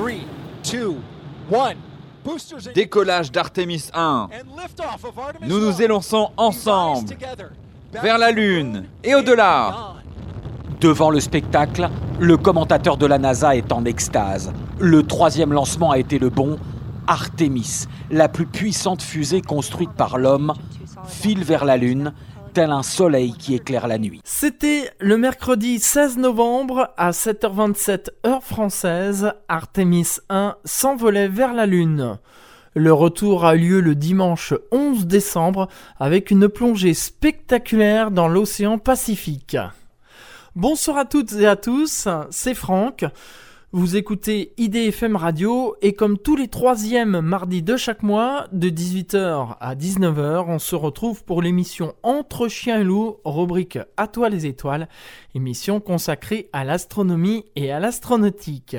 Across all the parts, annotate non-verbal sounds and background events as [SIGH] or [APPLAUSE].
3, 2, 1. Décollage d'Artemis 1. Nous nous élançons ensemble vers la Lune et au-delà. Devant le spectacle, le commentateur de la NASA est en extase. Le troisième lancement a été le bon. Artemis, la plus puissante fusée construite par l'homme, file vers la Lune tel un soleil qui éclaire la nuit. C'était le mercredi 16 novembre à 7h27 heure française, Artemis 1 s'envolait vers la Lune. Le retour a lieu le dimanche 11 décembre avec une plongée spectaculaire dans l'océan Pacifique. Bonsoir à toutes et à tous, c'est Franck. Vous écoutez IDFM Radio et comme tous les troisièmes mardis de chaque mois, de 18h à 19h, on se retrouve pour l'émission Entre chiens et loups, rubrique À toi les étoiles, émission consacrée à l'astronomie et à l'astronautique.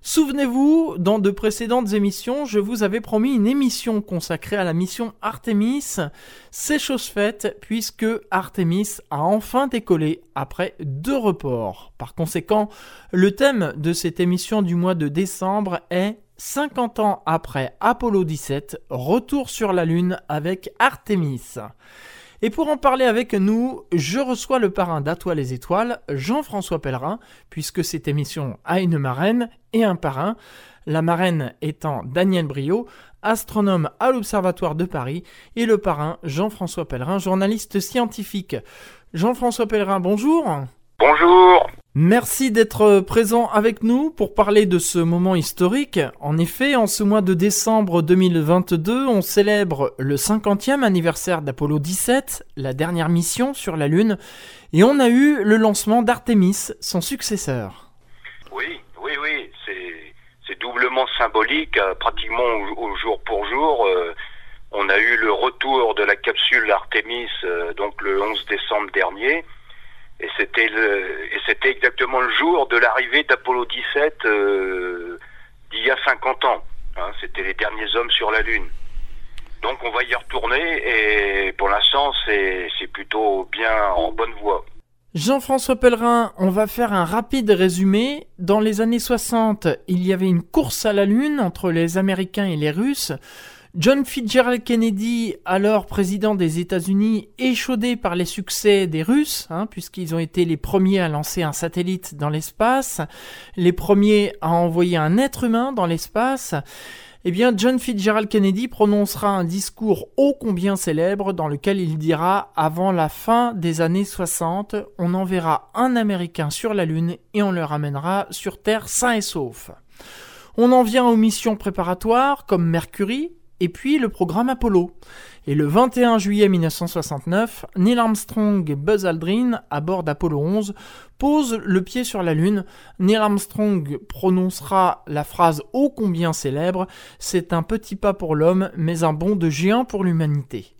Souvenez-vous, dans de précédentes émissions, je vous avais promis une émission consacrée à la mission Artemis. C'est chose faite puisque Artemis a enfin décollé après deux reports. Par conséquent, le thème de cette émission du mois de décembre est 50 ans après Apollo 17, retour sur la Lune avec Artemis. Et pour en parler avec nous, je reçois le parrain d'Atoile les Étoiles, Jean-François Pellerin, puisque cette émission a une marraine et un parrain. La marraine étant Daniel Brio, astronome à l'Observatoire de Paris, et le parrain Jean-François Pellerin, journaliste scientifique. Jean-François Pellerin, bonjour. Bonjour. Merci d'être présent avec nous pour parler de ce moment historique. En effet, en ce mois de décembre 2022, on célèbre le 50e anniversaire d'Apollo 17, la dernière mission sur la Lune, et on a eu le lancement d'Artemis, son successeur. Oui, oui, oui, c'est doublement symbolique, euh, pratiquement au, jour pour jour. Euh, on a eu le retour de la capsule Artemis, euh, donc le 11 décembre dernier. Et c'était et c'était exactement le jour de l'arrivée d'Apollo 17 euh, d'il y a 50 ans. Hein, c'était les derniers hommes sur la Lune. Donc on va y retourner et pour l'instant c'est plutôt bien en bonne voie. Jean-François Pellerin, on va faire un rapide résumé. Dans les années 60, il y avait une course à la Lune entre les Américains et les Russes. John Fitzgerald Kennedy, alors président des États-Unis, échaudé par les succès des Russes, hein, puisqu'ils ont été les premiers à lancer un satellite dans l'espace, les premiers à envoyer un être humain dans l'espace, eh bien, John Fitzgerald Kennedy prononcera un discours ô combien célèbre dans lequel il dira Avant la fin des années 60, on enverra un Américain sur la Lune et on le ramènera sur Terre sain et sauf. On en vient aux missions préparatoires comme Mercury, et puis le programme Apollo. Et le 21 juillet 1969, Neil Armstrong et Buzz Aldrin, à bord d'Apollo 11, posent le pied sur la Lune. Neil Armstrong prononcera la phrase ô combien célèbre C'est un petit pas pour l'homme, mais un bond de géant pour l'humanité.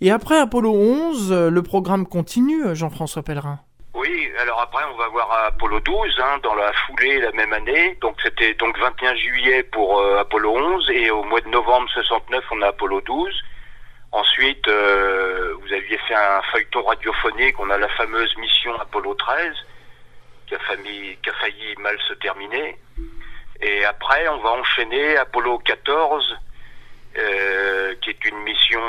Et après Apollo 11, le programme continue, Jean-François Pellerin. Oui, alors après on va voir Apollo 12 hein, dans la foulée la même année. Donc c'était donc 21 juillet pour euh, Apollo 11 et au mois de novembre 69 on a Apollo 12. Ensuite euh, vous aviez fait un feuilleton radiophonique, on a la fameuse mission Apollo 13 qui a, failli, qui a failli mal se terminer. Et après on va enchaîner Apollo 14 euh, qui est une mission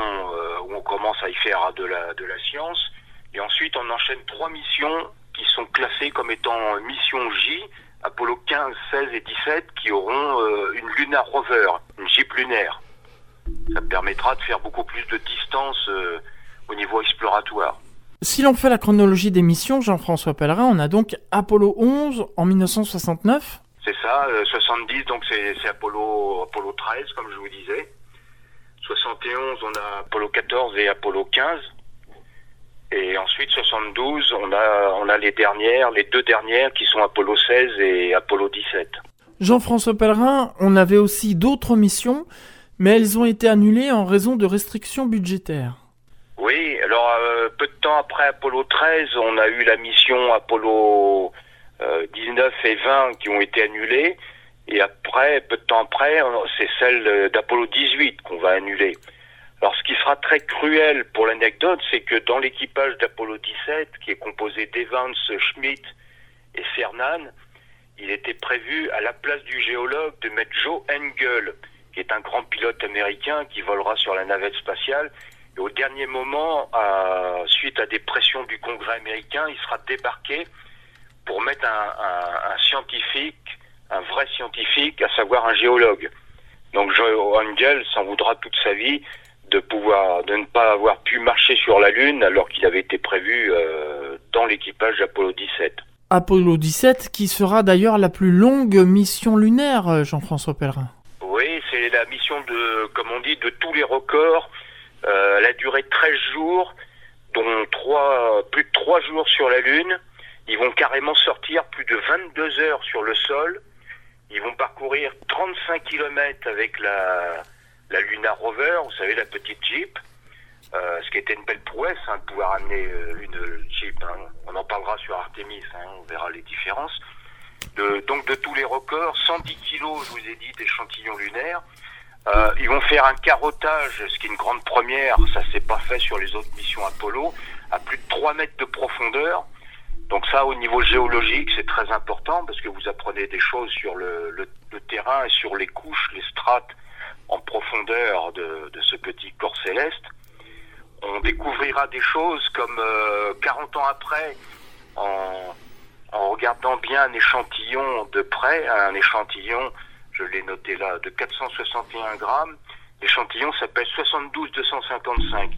où on commence à y faire de la, de la science. Et ensuite, on enchaîne trois missions qui sont classées comme étant mission J, Apollo 15, 16 et 17, qui auront euh, une Lunar Rover, une Jeep lunaire. Ça permettra de faire beaucoup plus de distance euh, au niveau exploratoire. Si l'on fait la chronologie des missions, Jean-François Pellerin, on a donc Apollo 11 en 1969. C'est ça, 70, euh, donc c'est Apollo, Apollo 13, comme je vous disais. 71, on a Apollo 14 et Apollo 15. Et ensuite, 72, on a, on a les dernières, les deux dernières qui sont Apollo 16 et Apollo 17. Jean-François Pellerin, on avait aussi d'autres missions, mais elles ont été annulées en raison de restrictions budgétaires. Oui, alors euh, peu de temps après Apollo 13, on a eu la mission Apollo 19 euh, et 20 qui ont été annulées. Et après, peu de temps après, c'est celle d'Apollo 18 qu'on va annuler. Alors ce qui sera très cruel pour l'anecdote, c'est que dans l'équipage d'Apollo 17, qui est composé d'Evans, Schmidt et Cernan, il était prévu à la place du géologue de mettre Joe Engel, qui est un grand pilote américain qui volera sur la navette spatiale. Et au dernier moment, suite à des pressions du Congrès américain, il sera débarqué pour mettre un, scientifique, un vrai scientifique, à savoir un géologue. Donc Joe Engel s'en voudra toute sa vie de pouvoir de ne pas avoir pu marcher sur la Lune alors qu'il avait été prévu euh, dans l'équipage d'Apollo 17. Apollo 17, qui sera d'ailleurs la plus longue mission lunaire, euh, Jean-François Pellerin. Oui, c'est la mission de, comme on dit, de tous les records. Euh, elle a duré 13 jours, dont 3, plus de 3 jours sur la Lune. Ils vont carrément sortir plus de 22 heures sur le sol. Ils vont parcourir 35 km avec la, la Luna Rover, vous savez, la petite Jeep. Euh, ce qui était une belle prouesse, hein, de pouvoir amener euh, une Jeep. Hein. On en parlera sur Artemis, hein, on verra les différences. De, donc de tous les records, 110 kilos, je vous ai dit, d'échantillons lunaires. Euh, ils vont faire un carottage, ce qui est une grande première, ça s'est pas fait sur les autres missions Apollo, à plus de 3 mètres de profondeur. Donc ça, au niveau géologique, c'est très important parce que vous apprenez des choses sur le, le, le terrain et sur les couches, les strates en profondeur de, de ce petit corps céleste on découvrira des choses comme 40 euh, ans après, en, regardant bien un échantillon de près, un échantillon, je l'ai noté là, de 461 grammes, l'échantillon s'appelle 72-255.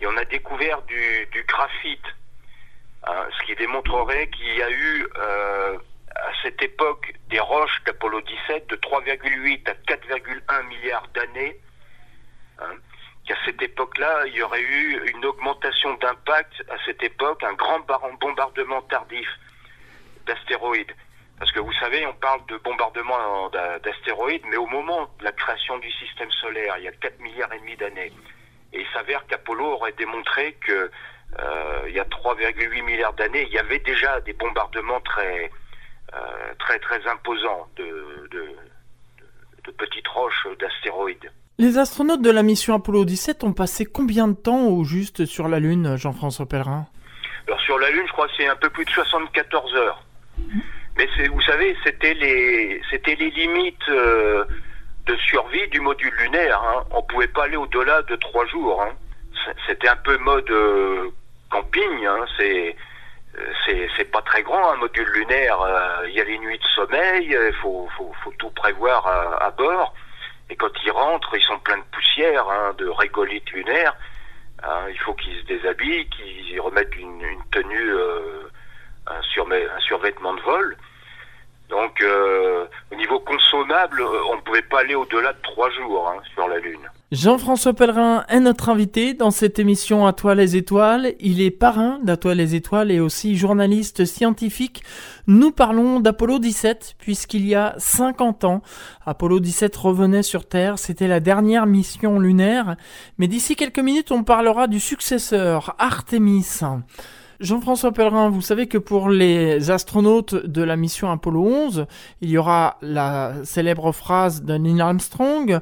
Et on a découvert du, graphite, hein, ce qui démontrerait qu'il y a eu euh, à cette époque des roches d'Apollo 17 de 3,8 à 4,1 milliards d'années. Hein, qu'à cette époque-là, il y aurait eu une augmentation d'impact à cette époque, un grand bombardement tardif d'astéroïdes. Parce que vous savez, on parle de bombardement d'astéroïdes, mais au moment de la création du système solaire, il y a 4 milliards et demi d'années, et il s'avère qu'Apollo aurait démontré que euh, y a 3,8 milliards d'années, il y avait déjà des bombardements très euh, très très imposants de, de petites roches d'astéroïdes. Les astronautes de la mission Apollo 17 ont passé combien de temps au juste sur la Lune, Jean-François Pellerin? Alors sur la Lune, je crois que c'est un peu plus de 74 heures. Mais vous savez, c'était les, c'était les limites euh, de survie du module lunaire. Hein. On pouvait pas aller au-delà de trois jours. Hein. C'était un peu mode euh, camping. Hein. C'est, c'est, c'est pas très grand un module lunaire. Euh, il y a les nuits de sommeil. Il faut, faut, faut, tout prévoir à bord. Et quand ils rentrent, ils sont pleins de poussière, hein, de régolithes lunaires. Hein, il faut qu'ils se déshabillent, qu'ils remettent une, tenue, euh, un, survêtement de vol. Donc, euh, au niveau consommable, on ne pouvait pas aller au-delà de trois jours hein, sur la Lune. Jean-François Pellerin est notre invité dans cette émission À toi les étoiles. Il est parrain d'À toi les étoiles et aussi journaliste scientifique. Nous parlons d'Apollo 17 puisqu'il y a 50 ans, Apollo 17 revenait sur Terre. C'était la dernière mission lunaire. Mais d'ici quelques minutes, on parlera du successeur, Artemis. Jean-François Pellerin, vous savez que pour les astronautes de la mission Apollo 11, il y aura la célèbre phrase de Neil Armstrong,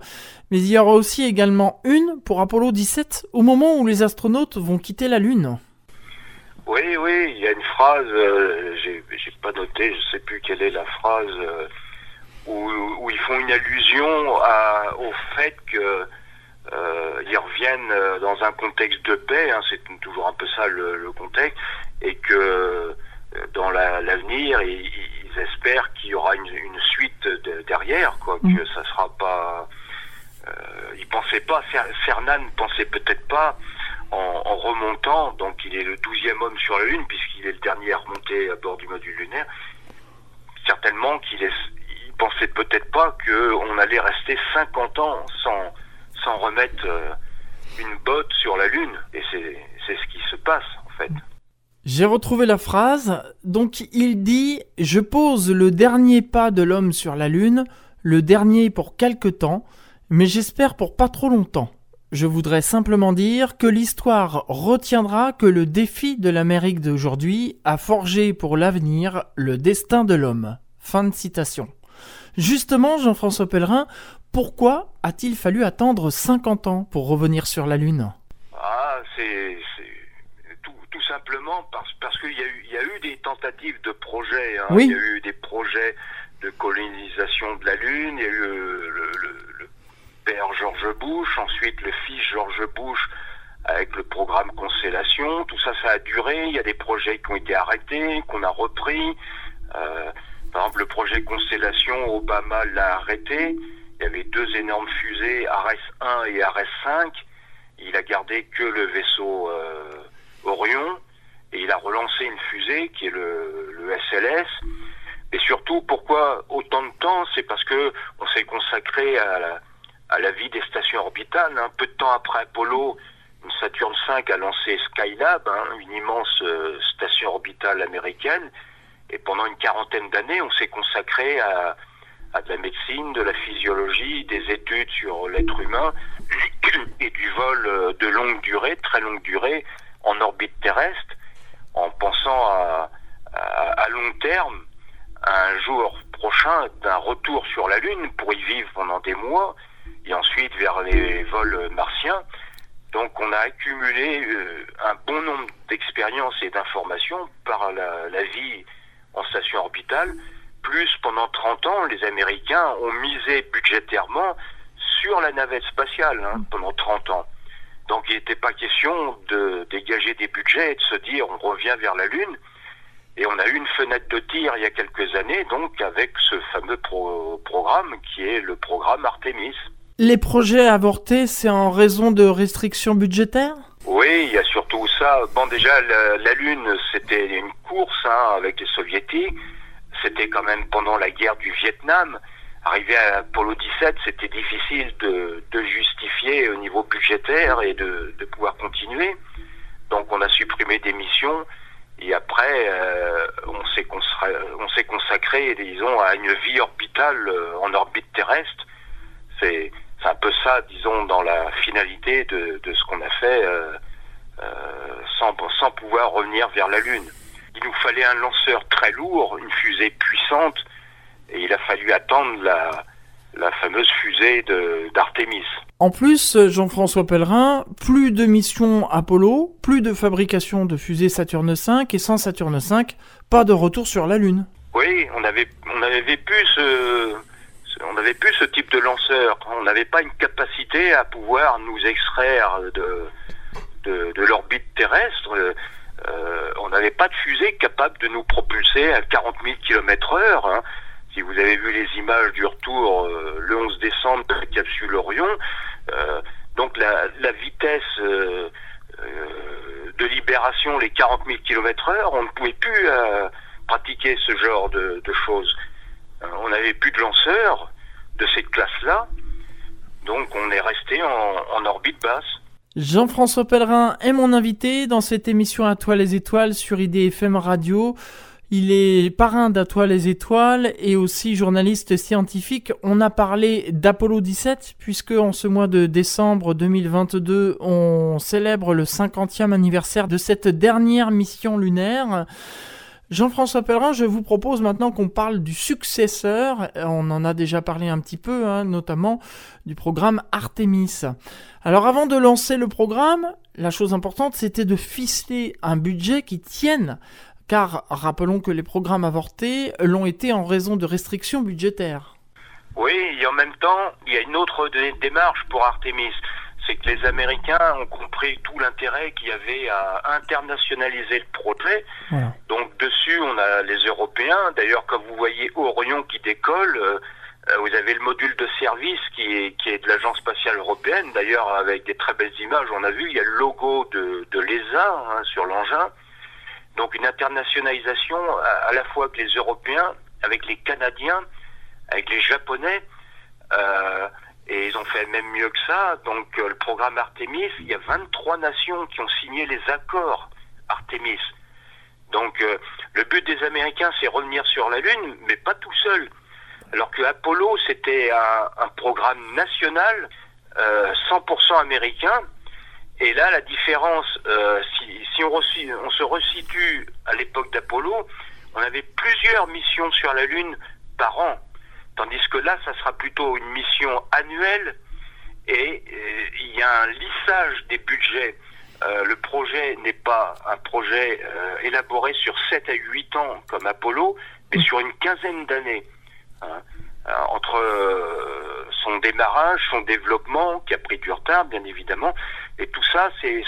mais il y aura aussi également une pour Apollo 17 au moment où les astronautes vont quitter la Lune. Oui, oui, il y a une phrase, euh, j'ai pas noté, je sais plus quelle est la phrase, euh, où, ils font une allusion au fait que euh, ils reviennent euh, dans un contexte de paix, hein, c'est toujours un peu ça le, contexte, et que euh, dans l'avenir, ils, espèrent qu'il y aura une, suite derrière, quoi, mm. que ça sera pas. Euh, ils pensaient pas, Cernan ne pensait peut-être pas en, remontant, donc il est le douzième homme sur la Lune, puisqu'il est le dernier à remonter à bord du module lunaire. Certainement qu'il est, il pensait peut-être pas qu'on allait rester 50 ans sans sans remettre euh, une botte sur la Lune. Et c'est ce qui se passe, en fait. J'ai retrouvé la phrase. Donc il dit Je pose le dernier pas de l'homme sur la Lune, le dernier pour quelque temps, mais j'espère pour pas trop longtemps. Je voudrais simplement dire que l'histoire retiendra que le défi de l'Amérique d'aujourd'hui a forgé pour l'avenir le destin de l'homme. Fin de citation. Justement, Jean-François Pellerin, pourquoi a-t-il fallu attendre 50 ans pour revenir sur la Lune? Ah, c'est tout simplement parce, parce qu'il y, a eu, y a eu des tentatives de projets. Hein. Il y a eu des projets de colonisation de la Lune. Il y a eu le, le, père George Bush, ensuite le fils George Bush avec le programme Constellation. Tout ça, ça a duré. Il y a des projets qui ont été arrêtés, qu'on a repris. Euh, par exemple, le projet Constellation, Obama l'a arrêté. Il y avait deux énormes fusées, Ares 1 et Ares 5. Il a gardé que le vaisseau euh, Orion et il a relancé une fusée qui est le, le SLS. Et surtout, pourquoi autant de temps? C'est parce que on s'est consacré à la, à la, vie des stations orbitales. Un peu de temps après Apollo, une Saturne V a lancé Skylab, hein, une immense euh, station orbitale américaine. Et pendant une quarantaine d'années, on s'est consacré à, à de la médecine, de la physiologie, des études sur l'être humain [COUGHS] et du vol euh, de longue durée, très longue durée, en orbite terrestre, en pensant à, à, long terme, un jour prochain, d'un retour sur la Lune pour y vivre pendant des mois, et ensuite vers les vols martiens. Donc on a accumulé euh, un bon nombre d'expériences et d'informations par la, la vie en station orbitale plus, pendant 30 ans, les Américains ont misé budgétairement sur la navette spatiale hein, pendant 30 ans. Donc il n'était pas question de dégager des budgets et de se dire on revient vers la Lune. Et on a eu une fenêtre de tir il y a quelques années, donc avec ce fameux programme qui est le programme Artemis. Les projets avortés, c'est en raison de restrictions budgétaires? Oui, il y a surtout ça. Bon, déjà, la, Lune, c'était une course hein, avec les soviétiques c'était quand même pendant la guerre du Vietnam. Arrivé à Apollo 17, c'était difficile de, justifier au niveau budgétaire et de, pouvoir continuer. Donc on a supprimé des missions et après euh, on s'est consacré, consacré, disons, à une vie orbitale euh, en orbite terrestre. C'est un peu ça, disons, dans la finalité de, ce qu'on a fait euh, sans, sans pouvoir revenir vers la Lune il nous fallait un lanceur très lourd, une fusée puissante, et il a fallu attendre la, la fameuse fusée d'Artemis. En plus, Jean-François Pellerin, plus de missions Apollo, plus de fabrication de fusées Saturne V, et sans Saturne V, pas de retour sur la Lune. Oui, on avait, on avait plus ce, on avait plus ce type de lanceur. On n'avait pas une capacité à pouvoir nous extraire de, de, de l'orbite terrestre. Euh, on n'avait pas de fusée capable de nous propulser à 40 000 km heure. Hein. Si vous avez vu les images du retour euh, le 11 décembre de la capsule Orion, euh, donc la, vitesse de libération, les 40 000 km heure, on ne pouvait plus pratiquer ce genre de, choses. On n'avait plus de lanceurs de cette classe-là, donc on est resté en orbite basse. Jean-François Pellerin est mon invité dans cette émission À toi les étoiles sur IDFM Radio. Il est parrain d'À toi les étoiles et aussi journaliste scientifique. On a parlé d'Apollo 17 puisque en ce mois de décembre 2022, on célèbre le 50e anniversaire de cette dernière mission lunaire. Jean-François Pellerin, je vous propose maintenant qu'on parle du successeur. On en a déjà parlé un petit peu, hein, notamment du programme Artemis. Alors avant de lancer le programme, la chose importante, c'était de ficeler un budget qui tienne, car rappelons que les programmes avortés l'ont été en raison de restrictions budgétaires. Oui, et en même temps, il y a une autre démarche pour Artemis c'est que les Américains ont compris tout l'intérêt qu'il y avait à internationaliser le projet. Donc dessus, on a les Européens. D'ailleurs, quand vous voyez Orion qui décolle, euh, vous avez le module de service qui est, qui est de l'Agence spatiale européenne. D'ailleurs, avec des très belles images, on a vu, il y a le logo de, de l'ESA hein, sur l'engin. Donc une internationalisation à, la fois avec les Européens, avec les Canadiens, avec les Japonais. Euh, et ils ont fait même mieux que ça. Donc euh, le programme Artemis, il y a 23 nations qui ont signé les accords Artemis. Donc euh, le but des Américains, c'est revenir sur la Lune, mais pas tout seul. Alors que Apollo, c'était un, programme national, 100% euh, américain. Et là, la différence, si, si on, on, se resitue à l'époque d'Apollo, on avait plusieurs missions sur la Lune par an. Tandis que là, ça sera plutôt une mission annuelle et euh, il y a un lissage des budgets le projet n'est pas un projet élaboré sur 7 à 8 ans comme Apollo, mais sur une quinzaine d'années. Hein. entre son démarrage, son développement, qui a pris du retard, bien évidemment, et tout ça, c'est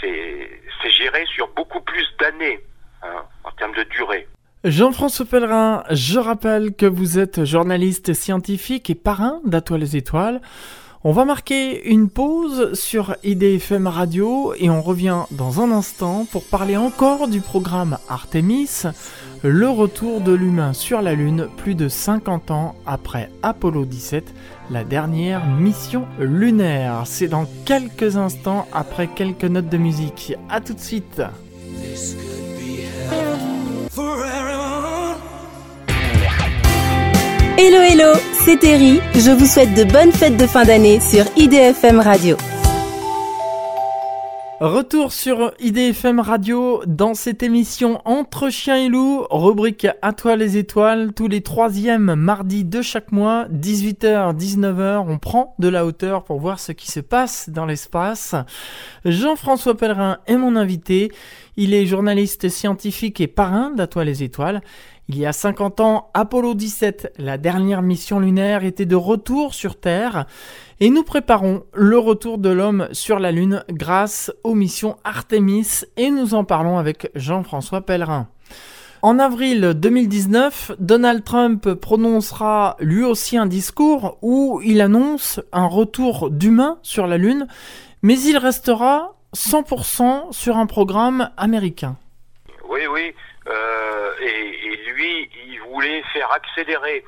c'est géré sur beaucoup plus d'années hein, en termes de durée. Jean-François Pellerin, je rappelle que vous êtes journaliste scientifique et parrain d'Atoile les Étoiles. On va marquer une pause sur IDFM Radio et on revient dans un instant pour parler encore du programme Artemis, le retour de l'humain sur la Lune plus de 50 ans après Apollo 17, la dernière mission lunaire. C'est dans quelques instants après quelques notes de musique. A tout de suite. Hello hello, c'est Terry. Je vous souhaite de bonnes fêtes de fin d'année sur IDFM Radio. Retour sur IDFM Radio dans cette émission Entre chiens et loups, rubrique À toi les étoiles, tous les troisièmes mardis de chaque mois, 18h, 19h, on prend de la hauteur pour voir ce qui se passe dans l'espace. Jean-François Pellerin est mon invité, il est journaliste scientifique et parrain d'À toi les étoiles. Il y a 50 ans, Apollo 17, la dernière mission lunaire, était de retour sur Terre et nous préparons le retour de l'homme sur la Lune grâce aux missions Artemis et nous en parlons avec Jean-François Pellerin. En avril 2019, Donald Trump prononcera lui aussi un discours où il annonce un retour d'humains sur la Lune, mais il restera 100% sur un programme américain. Oui, oui, euh, et, lui, il voulait faire accélérer,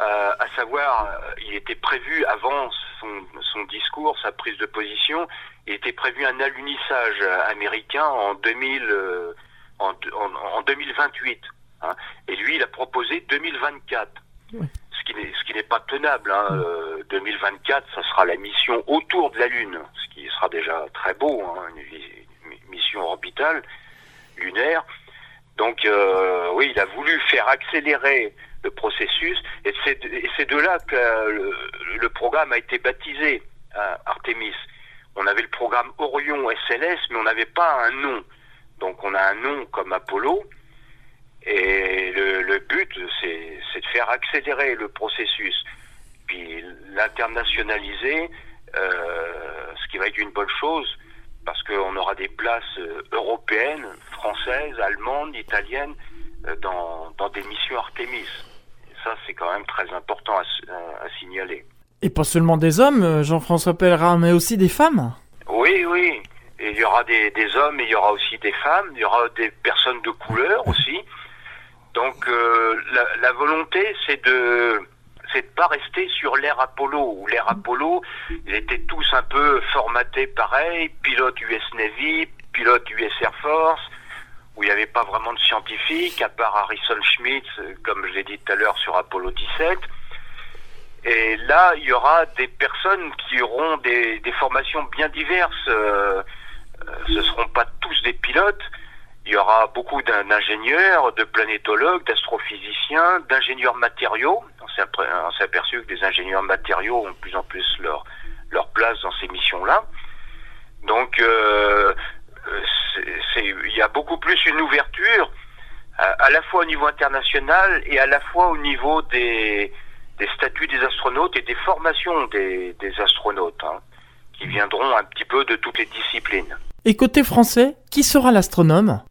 euh, à savoir, euh, il était prévu avant son, discours, sa prise de position, il était prévu un alunissage américain en 2000, en, en, 2028. Hein. et lui, il a proposé 2024. Ce qui n'est ce qui n'est pas tenable. Hein. 2024, ça sera la mission autour de la Lune, ce qui sera déjà très beau, hein, une mission orbitale lunaire. Donc euh, oui, il a voulu faire accélérer le processus et c'est de là que le, programme a été baptisé Artemis. On avait le programme Orion SLS, mais on n'avait pas un nom. Donc on a un nom comme Apollo et le, but c'est de faire accélérer le processus, puis l'internationaliser, euh, ce qui va être une bonne chose parce qu'on aura des places euh, européennes, françaises, allemandes, italiennes euh, dans, dans des missions Artemis. ça, c'est quand même très important à, signaler. Et pas seulement des hommes, euh, Jean-François Pellerin, mais aussi des femmes? Oui, oui. il y aura des, des, hommes et il y aura aussi des femmes. Il y aura des personnes de couleur aussi. Donc la, la, volonté, c'est de c'est de pas rester sur l'ère Apollo, où l'ère Apollo, ils étaient tous un peu formatés pareil, pilote US Navy, pilote US Air Force, où il n'y avait pas vraiment de scientifiques, à part Harrison Schmitt, comme je l'ai dit tout à l'heure sur Apollo 17. Et là, il y aura des personnes qui auront des, formations bien diverses. Euh, euh, ce ne seront pas tous des pilotes. Il y aura beaucoup d'ingénieurs, de planétologues, d'astrophysiciens, d'ingénieurs matériaux on s'est aperçu que les ingénieurs matériaux ont de plus en plus leur, place dans ces missions-là. Donc, euh, il y a beaucoup plus une ouverture, à, la fois au niveau international et à la fois au niveau des, des statuts des astronautes et des formations des, astronautes, hein, qui viendront un petit peu de toutes les disciplines. Et côté français, qui sera l'astronome?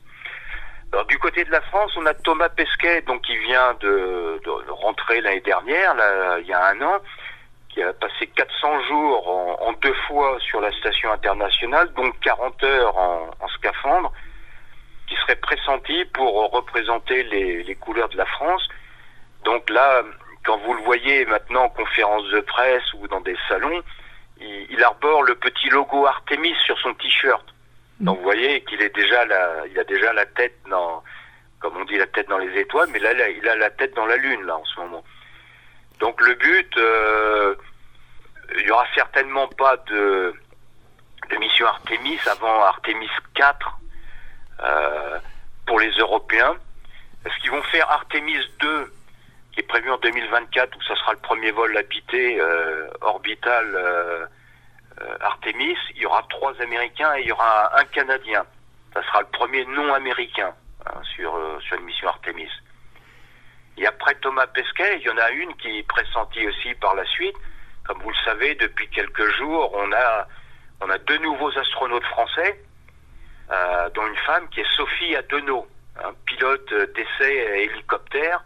Alors, du côté de la France, on a Thomas Pesquet, donc qui vient de, rentrer l'année dernière, là, il y a un an, qui a passé 400 jours en, deux fois sur la station internationale, donc 40 heures en, scaphandre, qui serait pressenti pour représenter les, couleurs de la France. Donc là, quand vous le voyez maintenant en conférence de presse ou dans des salons, il, il arbore le petit logo Artemis sur son t-shirt. Donc vous voyez qu'il est déjà la, il a déjà la tête dans, comme on dit, la tête dans les étoiles, mais là, il a la tête dans la lune là en ce moment. Donc le but, euh, il y aura certainement pas de, mission Artemis avant Artemis 4 euh, pour les Européens. Est-ce qu'ils vont faire Artemis 2 qui est prévu en 2024 où ça sera le premier vol habité euh, orbital Artemis, il y aura trois Américains et il y aura un Canadien. Ça sera le premier non-américain hein, sur, sur une mission Artemis. Et après Thomas Pesquet, il y en a une qui est pressentie aussi par la suite. Comme vous le savez, depuis quelques jours, on a, on a deux nouveaux astronautes français, euh, dont une femme qui est Sophie Adenau, un pilote d'essai hélicoptère,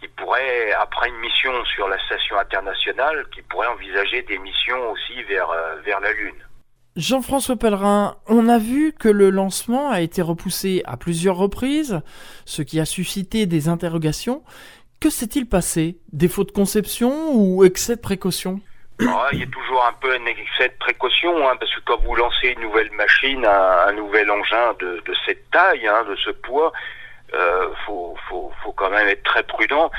qui pourrait, après une mission sur la station internationale, qui pourrait envisager des missions aussi vers, euh, vers la Lune. Jean-François Pellerin, on a vu que le lancement a été repoussé à plusieurs reprises, ce qui a suscité des interrogations. Que s'est-il passé? Défaut de conception ou excès de précaution? Ah, Il y a toujours un peu un excès de précaution, hein, parce que quand vous lancez une nouvelle machine, un, nouvel engin de, cette taille, hein, de ce poids, euh, faut, quand même être très prudent.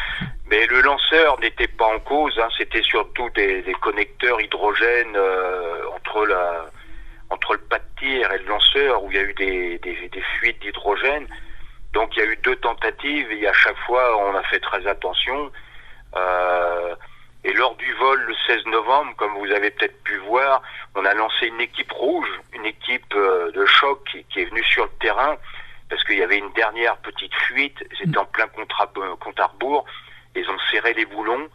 Mais le lanceur n'était pas en cause, hein, c'était surtout des, connecteurs hydrogène euh, entre le pas de tir et le lanceur où il y a eu des, fuites d'hydrogène. Donc il y a eu deux tentatives et à chaque fois on a fait très attention. Euh, et lors du vol le 16 novembre, comme vous avez peut-être pu voir, on a lancé une équipe rouge, une équipe euh, de choc qui, est venue sur le terrain parce qu'il y avait une dernière petite fuite. C'était en plein euh, compte à rebours. Ils ont serré les boulons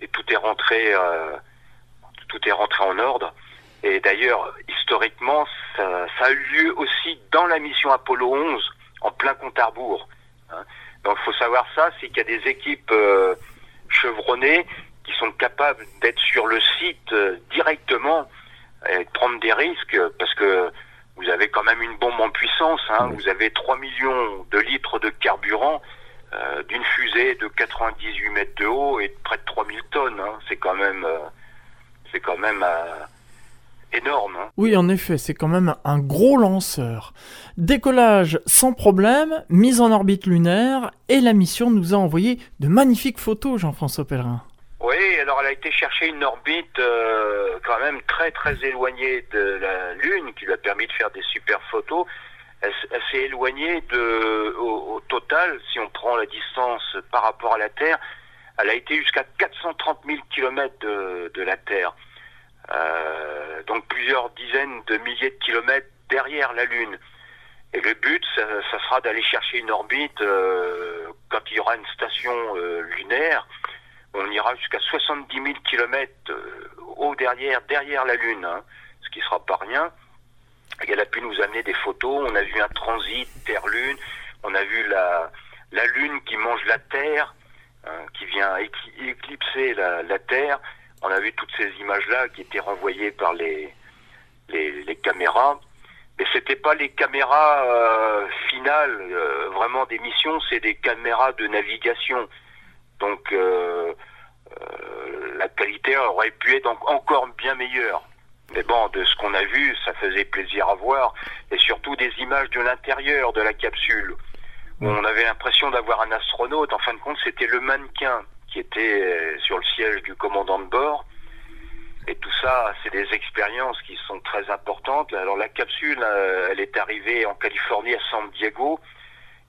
et tout est rentré, tout est rentré en ordre. Et d'ailleurs, historiquement, ça, a eu lieu aussi dans la mission Apollo 11, en plein compte à rebours. Hein. Donc il faut savoir ça, c'est qu'il y a des équipes euh, chevronnées qui sont capables d'être sur le site euh, directement et de prendre des risques parce que vous avez quand même une bombe en puissance. Hein. Vous avez 3 millions de litres de carburant euh, d'une fusée de 98 mètres de haut et de près de 3000 tonnes. Hein. C'est quand même, c'est quand même énorme. Hein. Oui, en effet, c'est quand même un gros lanceur. Décollage sans problème, mise en orbite lunaire, et la mission nous a envoyé de magnifiques photos, Jean-François Pellerin. Oui, alors elle a été chercher une orbite euh, quand même très très éloignée de la Lune, qui lui a permis de faire des super photos. Elle, s'est éloignée de, au, total, si on prend la distance par rapport à la Terre, elle a été jusqu'à 430 000 km de, de la Terre. Euh, donc plusieurs dizaines de milliers de kilomètres derrière la Lune. Et le but, ça, sera d'aller chercher une orbite euh, quand il y aura une station euh, lunaire. On ira jusqu'à 70 000 kilomètres au derrière, derrière la Lune, hein, ce qui sera pas rien. Et elle a pu nous amener des photos. On a vu un transit Terre-Lune. On a vu la, Lune qui mange la Terre, hein, qui vient éclipser la Terre. On a vu toutes ces images-là qui étaient renvoyées par les, les, caméras. Mais c'était pas les caméras euh, finales, euh, vraiment des missions, c'est des caméras de navigation. Donc euh, la qualité aurait pu être encore bien meilleure. Mais bon, de ce qu'on a vu, ça faisait plaisir à voir. Et surtout des images de l'intérieur de la capsule. Où on avait l'impression d'avoir un astronaute. En fin de compte, c'était le mannequin qui était euh, sur le siège du commandant de bord. Et tout ça, c'est des expériences qui sont très importantes. Alors la capsule, euh, elle est arrivée en Californie à San Diego.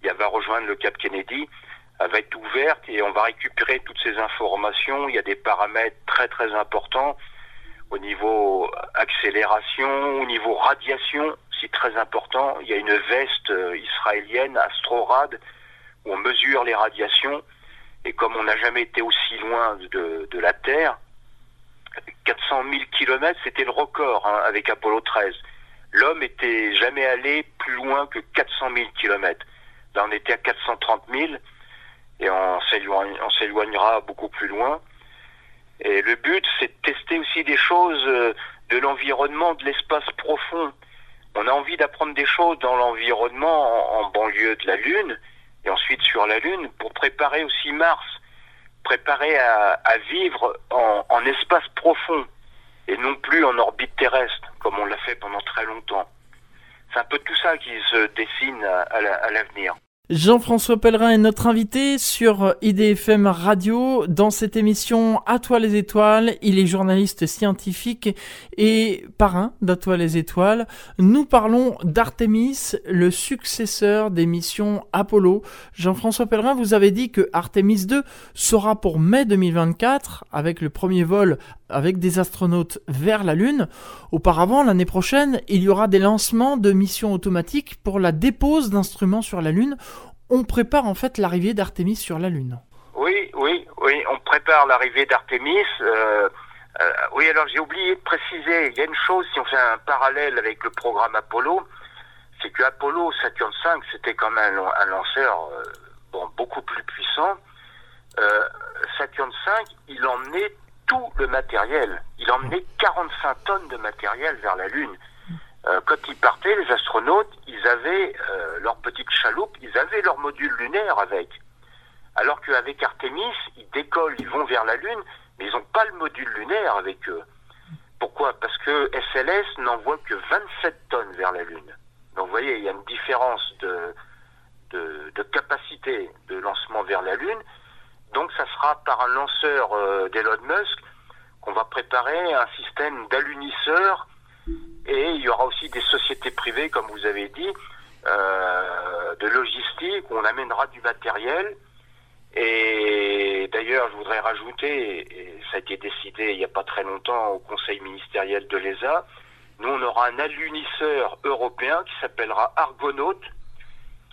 Elle va rejoindre le Cap Kennedy. Elle va être ouverte et on va récupérer toutes ces informations. Il y a des paramètres très très importants au niveau accélération, au niveau radiation, c'est très important. Il y a une veste euh, israélienne, Astrorad, où on mesure les radiations. Et comme on n'a jamais été aussi loin de, la Terre, 400 000 kilomètres, c'était le record hein, avec Apollo 13. L'homme était jamais allé plus loin que 400 000 kilomètres. Là, on était à 430 000 et on s'éloignera beaucoup plus loin. Et le but, c'est de tester aussi des choses euh, de l'environnement, de l'espace profond. On a envie d'apprendre des choses dans l'environnement en, banlieue de la Lune, et ensuite sur la Lune pour préparer aussi Mars, préparer à, vivre en, espace profond et non plus en orbite terrestre comme on l'a fait pendant très longtemps. C'est un peu tout ça qui se dessine à, l'avenir. Jean-François Pellerin est notre invité sur IDFM Radio. Dans cette émission À toi les étoiles, il est journaliste scientifique et parrain d'À toi les étoiles. Nous parlons d'Artemis, le successeur des missions Apollo. Jean-François Pellerin, vous avez dit que Artemis 2 sera pour mai 2024 avec le premier vol avec des astronautes vers la Lune. Auparavant, l'année prochaine, il y aura des lancements de missions automatiques pour la dépose d'instruments sur la Lune on prépare en fait l'arrivée d'Artémis sur la Lune. Oui, oui, oui, on prépare l'arrivée d'Artémis. Euh, euh, oui, alors j'ai oublié de préciser, il y a une chose, si on fait un parallèle avec le programme Apollo, c'est que Apollo Saturne V, c'était quand même un, lanceur euh, bon, beaucoup plus puissant. Saturne V, il emmenait tout le matériel. Il emmenait 45 tonnes de matériel vers la Lune. Euh, quand ils partaient, les astronautes, ils avaient euh, leur petite chaloupe, ils avaient leur module lunaire avec. Alors qu'avec Artemis, ils décollent, ils vont vers la Lune, mais ils n'ont pas le module lunaire avec eux. Pourquoi? Parce que SLS n'envoie que 27 tonnes vers la Lune. Donc vous voyez, il y a une différence de, de, capacité de lancement vers la Lune. Donc ça sera par un lanceur euh, d'Elon Musk qu'on va préparer un système d'alunisseurs et il y aura aussi des sociétés privées, comme vous avez dit, euh, de logistique, où on amènera du matériel. Et d'ailleurs, je voudrais rajouter, et ça a été décidé il n'y a pas très longtemps au Conseil ministériel de l'ESA, nous on aura un alunisseur européen qui s'appellera Argonaut,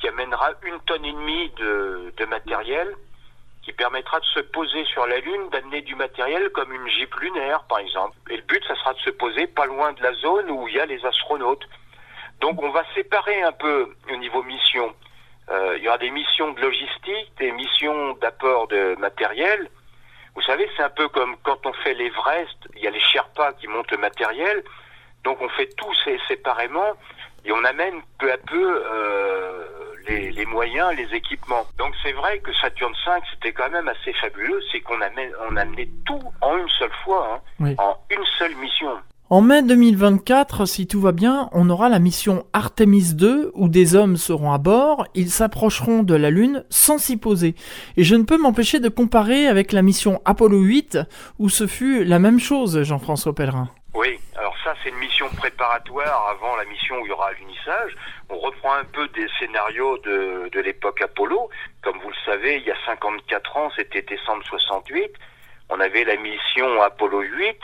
qui amènera une tonne et demie de, de matériel qui permettra de se poser sur la Lune, d'amener du matériel comme une jeep lunaire, par exemple. Et le but, ça sera de se poser pas loin de la zone où il y a les astronautes. Donc on va séparer un peu au niveau mission. Euh, il y aura des missions de logistique, des missions d'apport de matériel. Vous savez, c'est un peu comme quand on fait l'Everest, il y a les Sherpas qui montent le matériel. Donc on fait tout séparément et on amène peu à peu euh, les, moyens, les équipements. Donc c'est vrai que Saturne 5, c'était quand même assez fabuleux, c'est qu'on amène, on amenait tout en une seule fois, hein, en une seule mission. En mai 2024, si tout va bien, on aura la mission Artemis 2 où des hommes seront à bord, ils s'approcheront de la Lune sans s'y poser. Et je ne peux m'empêcher de comparer avec la mission Apollo 8 où ce fut la même chose, Jean-François Pellerin. Oui, alors ça c'est une mission préparatoire avant la mission où il y aura l'unissage. On reprend un peu des scénarios de, de l'époque Apollo. Comme vous le savez, il y a 54 ans, c'était décembre 68. On avait la mission Apollo 8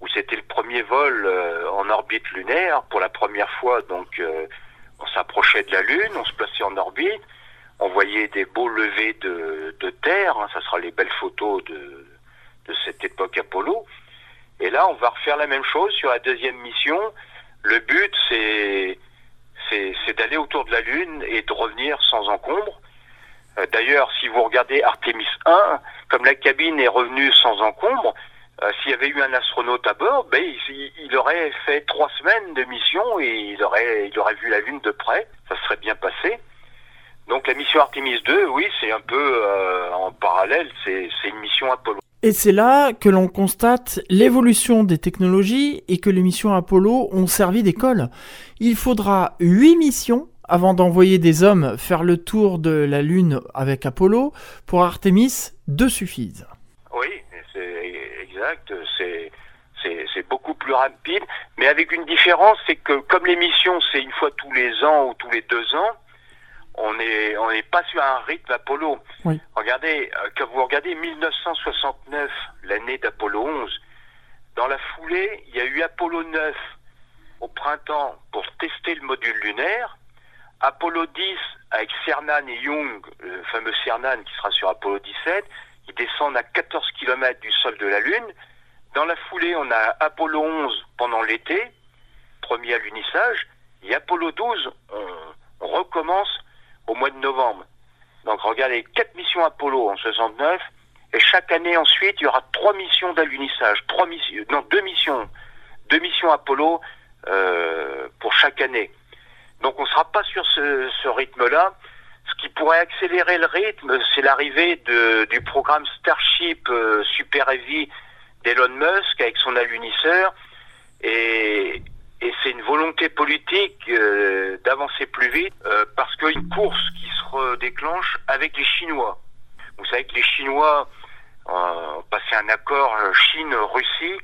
où c'était le premier vol euh, en orbite lunaire pour la première fois. Donc euh, on s'approchait de la Lune, on se plaçait en orbite, on voyait des beaux levées de, de terre. Hein, ça sera les belles photos de, de cette époque Apollo. Et là, on va refaire la même chose sur la deuxième mission. Le but, c'est d'aller autour de la Lune et de revenir sans encombre. Euh, d'ailleurs, si vous regardez Artemis 1, comme la cabine est revenue sans encombre, euh, s'il y avait eu un astronaute à bord, ben, il, aurait fait trois semaines de mission et il aurait, il aurait vu la Lune de près. Ça serait bien passé. Donc la mission Artemis 2, oui, c'est un peu euh, en parallèle, c'est une mission Apollo. Et c'est là que l'on constate l'évolution des technologies et que les missions Apollo ont servi d'école. Il faudra 8 missions avant d'envoyer des hommes faire le tour de la Lune avec Apollo. Pour Artemis, deux suffisent. Oui, c'est exact. C'est c'est beaucoup plus rapide, mais avec une différence, c'est que comme les missions, c'est une fois tous les ans ou tous les deux ans, on n'est on est pas sur un rythme Apollo. Regardez, euh, quand vous regardez 1969, l'année d'Apollo 11, dans la foulée, il y a eu Apollo 9 au printemps pour tester le module lunaire, Apollo 10 avec Cernan et Young, le fameux Cernan qui sera sur Apollo 17, ils descendent à 14 km du sol de la Lune. Dans la foulée, on a Apollo 11 pendant l'été, premier à l'unissage, et Apollo 12, on recommence au mois de novembre. Donc regardez, quatre missions Apollo en 69, et chaque année ensuite, il y aura trois missions d'alunissage, trois missions, non deux missions, deux missions Apollo euh, pour chaque année. Donc on ne sera pas sur ce, rythme-là. Ce qui pourrait accélérer le rythme, c'est l'arrivée du programme Starship euh, Super Heavy d'Elon Musk avec son alunisseur. Et et c'est une volonté politique euh, d'avancer plus vite euh, parce qu'une course qui se déclenche avec les Chinois. Vous savez que les Chinois ont passé un accord Chine-Russie.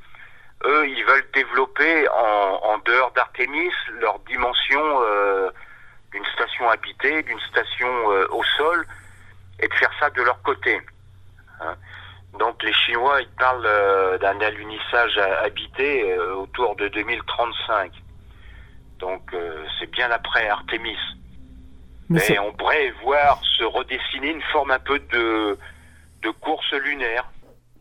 Eux, ils veulent développer en, en dehors d'Artemis leur dimension d'une station habitée, d'une station au sol, et de faire ça de leur côté. Hein. Donc les Chinois, ils parlent euh, d'un alunissage habité euh, autour de 2035. Donc euh, c'est bien après Artemis. Mais, on pourrait voir se redessiner une forme un peu de, de course lunaire.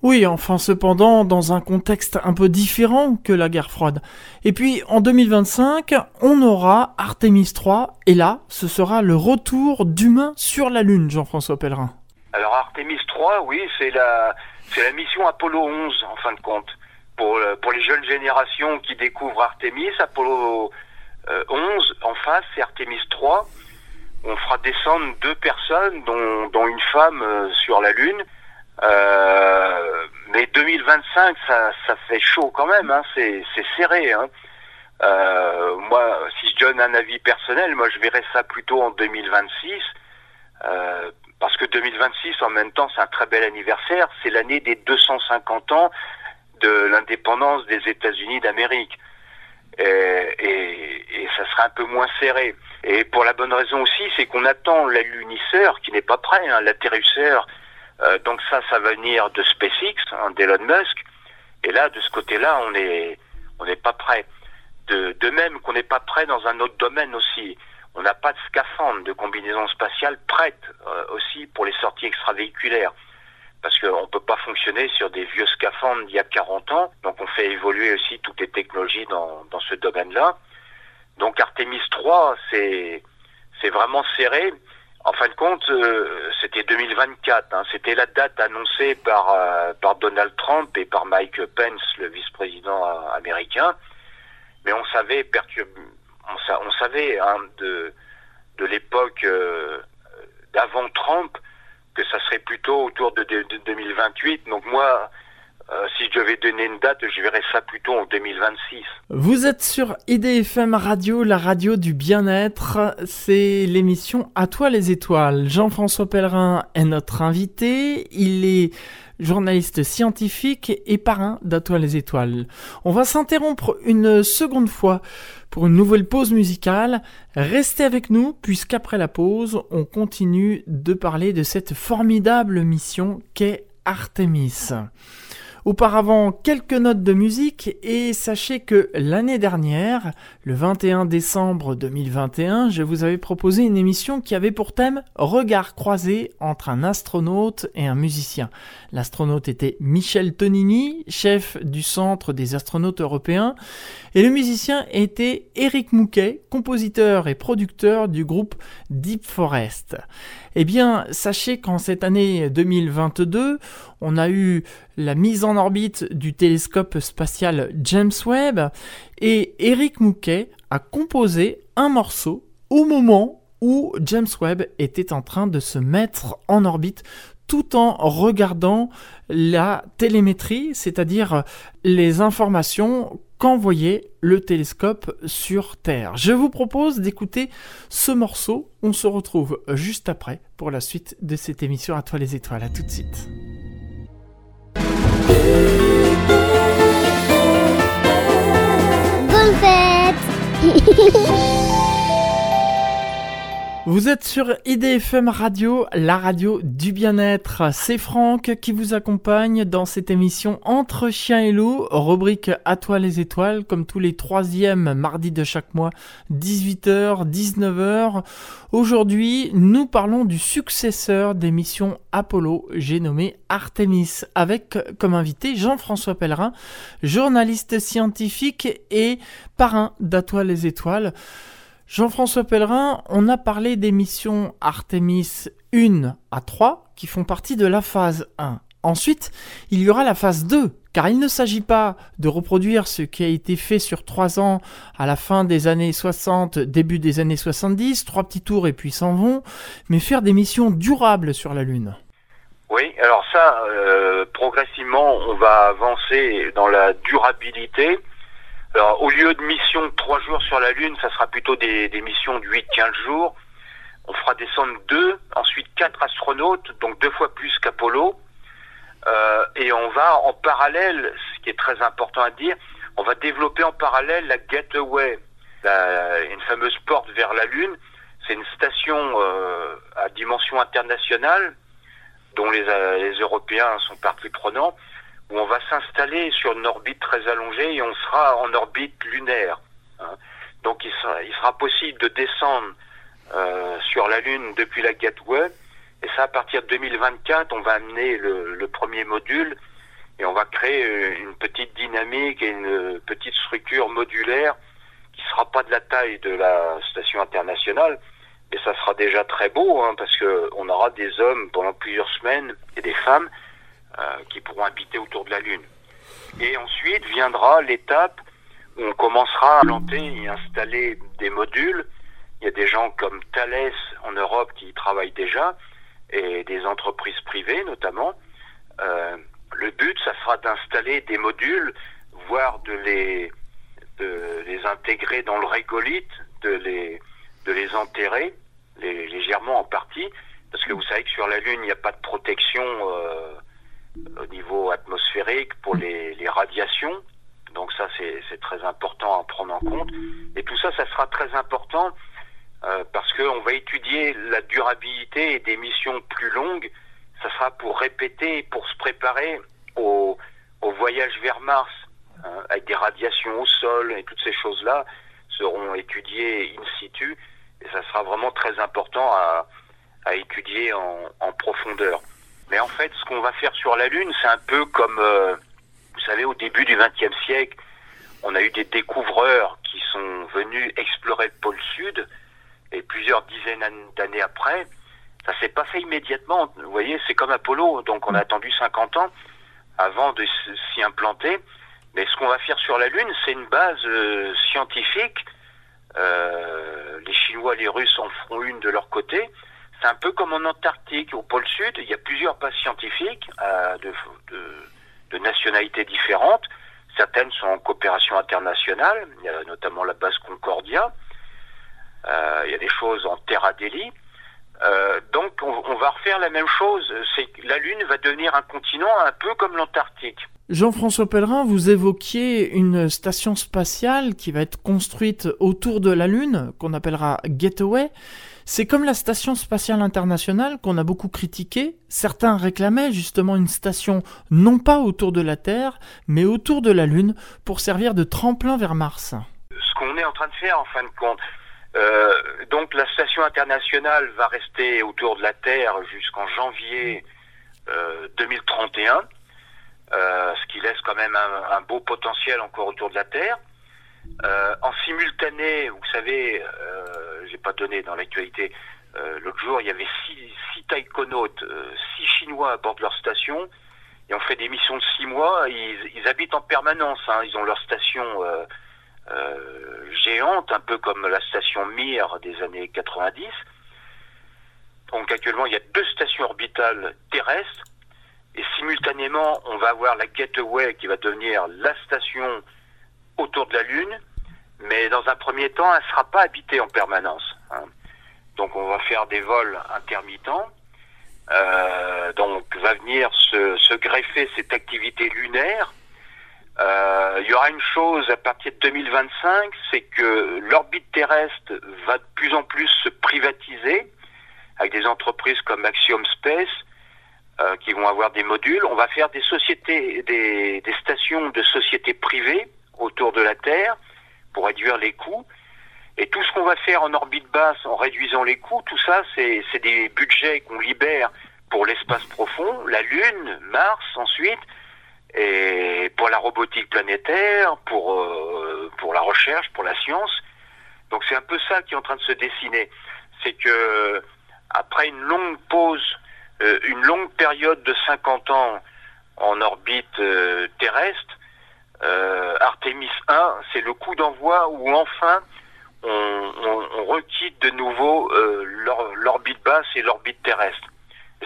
Oui, enfin cependant dans un contexte un peu différent que la guerre froide. Et puis en 2025, on aura Artemis 3, et là, ce sera le retour d'humains sur la Lune, Jean-François Pellerin. Alors Artemis 3, oui, c'est la, c'est la mission Apollo 11 en fin de compte. Pour, euh, pour les jeunes générations qui découvrent Artemis, Apollo 11 euh, en face, c'est Artemis 3. On fera descendre deux personnes, dont, dont une femme euh, sur la Lune. mais 2025, ça, ça fait chaud quand même, hein, c'est, c'est serré. Hein. moi, si je donne un avis personnel, moi je verrais ça plutôt en 2026. Parce que 2026, en même temps, c'est un très bel anniversaire. C'est l'année des 250 ans de l'indépendance des États-Unis d'Amérique. Et, ça sera un peu moins serré. Et pour la bonne raison aussi, c'est qu'on attend l'alunisseur qui n'est pas prêt, hein, l'atterrisseur. Euh, donc ça, ça va venir de SpaceX, hein, d'Elon Musk. Et là, de ce côté-là, on n'est pas prêt. De même qu'on n'est pas prêt dans un autre domaine aussi on n'a pas de scaphandre, de combinaison spatiale prête euh, aussi pour les sorties extravéhiculaires. Parce qu'on ne peut pas fonctionner sur des vieux scaphandres d'il y a 40 ans. Donc on fait évoluer aussi toutes les technologies dans, dans ce domaine-là. Donc Artemis 3, c'est, c'est vraiment serré. En fin de compte, euh, c'était 2024. Hein. C'était la date annoncée par, euh, par Donald Trump et par Mike Pence, le vice-président américain. Mais on savait on, savait hein, de, de l'époque euh, d'avant Trump que ça serait plutôt autour de, 2028. Donc moi, euh, si je devais donner une date, je verrais ça plutôt en 2026. Vous êtes sur IDFM Radio, la radio du bien-être. C'est l'émission À toi les étoiles. Jean-François Pellerin est notre invité. Il est journaliste scientifique et parrain d'À toi les étoiles. On va s'interrompre une seconde fois pour une nouvelle pause musicale. Restez avec nous puisqu'après la pause, on continue de parler de cette formidable mission qu'est Artemis. Auparavant, quelques notes de musique et sachez que l'année dernière, le 21 décembre 2021, je vous avais proposé une émission qui avait pour thème Regard croisé entre un astronaute et un musicien. L'astronaute était Michel Tonini, chef du Centre des astronautes européens, et le musicien était Eric Mouquet, compositeur et producteur du groupe Deep Forest. Eh bien, sachez qu'en cette année 2022, on a eu la mise en orbite du télescope spatial James Webb et Eric Mouquet a composé un morceau au moment où James Webb était en train de se mettre en orbite tout en regardant la télémétrie, c'est-à-dire les informations qu'envoyait le télescope sur Terre. Je vous propose d'écouter ce morceau. On se retrouve juste après pour la suite de cette émission à toi les étoiles. À tout de suite. Bonne fête [LAUGHS] Vous êtes sur IDFM Radio, la radio du bien-être. C'est Franck qui vous accompagne dans cette émission Entre chien et loup, rubrique À toi les étoiles, comme tous les troisièmes mardis de chaque mois, 18h, 19h. Aujourd'hui, nous parlons du successeur des missions Apollo, j'ai nommé Artemis, avec comme invité Jean-François Pellerin, journaliste scientifique et parrain d'À toi les étoiles. Jean-François Pellerin, on a parlé des missions Artemis 1 à 3 qui font partie de la phase 1. Ensuite, il y aura la phase 2, car il ne s'agit pas de reproduire ce qui a été fait sur 3 ans à la fin des années 60, début des années 70, trois petits tours et puis s'en vont, mais faire des missions durables sur la Lune. Oui, alors ça, euh, progressivement, on va avancer dans la durabilité Au lieu de missions de 3 jours sur la Lune, ça sera plutôt des, missions de 8-15 jours. On fera descendre deux, ensuite quatre astronautes, donc deux fois plus qu'Apollo. Euh, et on va en parallèle, ce qui est très important à dire, on va développer en parallèle la Gateway, une fameuse porte vers la Lune. C'est une station euh, à dimension internationale dont les, euh, les, Européens sont partie prenants, où on va s'installer sur une orbite très allongée et on sera en orbite lunaire. Hein. Donc il sera, il sera, possible de descendre euh, sur la Lune depuis la Gateway. Et ça, à partir de 2024, on va amener le, le premier module et on va créer euh, une petite dynamique et une petite structure modulaire qui sera pas de la taille de la station internationale, mais ça sera déjà très beau hein, parce que on aura des hommes pendant plusieurs semaines et des femmes qui pourront habiter autour de la Lune. Et ensuite viendra l'étape où on commencera à planter et installer des modules. Il y a des gens comme Thales en Europe qui y travaillent déjà et des entreprises privées notamment. Euh, le but, ça sera d'installer des modules, voire de les, de les intégrer dans le régolithe, de les, de les enterrer, légèrement en partie, parce que vous savez que sur la Lune, il n'y a pas de protection euh, au niveau atmosphérique pour les, radiations. Donc ça, c'est très important à prendre en compte. Et tout ça, ça sera très important euh, parce qu'on va étudier la durabilité des missions plus longues ça sera pour répéter, pour se préparer au, voyage vers Mars, hein, avec des radiations au sol et toutes ces choses-là seront étudiées in situ, et ça sera vraiment très important à, étudier en, profondeur. Mais en fait, ce qu'on va faire sur la Lune, c'est un peu comme, euh, vous savez, au début du XXe siècle, on a eu des découvreurs qui sont venus explorer le pôle Sud, et plusieurs dizaines d'années après, ça s'est pas fait immédiatement. Vous voyez, c'est comme Apollo, donc on a attendu 50 ans avant de s'y implanter. Mais ce qu'on va faire sur la Lune, c'est une base euh, scientifique. Euh, les Chinois, les Russes en feront une de leur côté. C'est un peu comme en Antarctique, au pôle Sud, il y a plusieurs bases scientifiques euh, de, nationalités différentes. Certaines sont en coopération internationale, il y a notamment la base Concordia. Euh, il y a des choses en Terra Delhi. Euh, donc on, va refaire la même chose, la Lune va devenir un continent un peu comme l'Antarctique. Jean-François Pellerin, vous évoquiez une station spatiale qui va être construite autour de la Lune, qu'on appellera Gateway. C'est comme la station spatiale internationale qu'on a beaucoup critiquée. Certains réclamaient justement une station non pas autour de la Terre, mais autour de la Lune pour servir de tremplin vers Mars. Ce qu'on est en train de faire en fin de compte, euh, donc la station internationale va rester autour de la Terre jusqu'en janvier euh, 2031, euh, ce qui laisse quand même un, un, beau potentiel encore autour de la Terre. Euh, en simultané, vous savez, euh, j'ai pas donné dans l'actualité, euh, l'autre jour il y avait six, six taïkonautes, six Chinois à bord de leur station. Et on fait des missions de six mois. Ils, ils habitent en permanence. Hein, ils ont leur station euh, géante, un peu comme la station Mir des années 90. Donc actuellement, il y a deux stations orbitales terrestres et simultanément, on va avoir la Gateway qui va devenir la station autour de la Lune, mais dans un premier temps, elle ne sera pas habitée en permanence. Hein. Donc on va faire des vols intermittents. Euh, donc va venir se, greffer cette activité lunaire euh, il y aura une chose à partir de 2025, c'est que l'orbite terrestre va de plus en plus se privatiser avec des entreprises comme Axiom Space euh, qui vont avoir des modules. On va faire des sociétés, des stations de sociétés privées autour de la Terre pour réduire les coûts. Et tout ce qu'on va faire en orbite basse en réduisant les coûts, tout ça, c'est des budgets qu'on libère pour l'espace profond, la Lune, Mars ensuite, et pour la robotique planétaire, pour, euh, pour la recherche, pour la science. Donc c'est un peu ça qui est en train de se dessiner. C'est que après une longue pause, euh, une longue période de 50 ans en orbite euh, terrestre, euh, Artemis 1, c'est le coup d'envoi où enfin on, on, requitte de nouveau euh, l'orbite basse et l'orbite terrestre.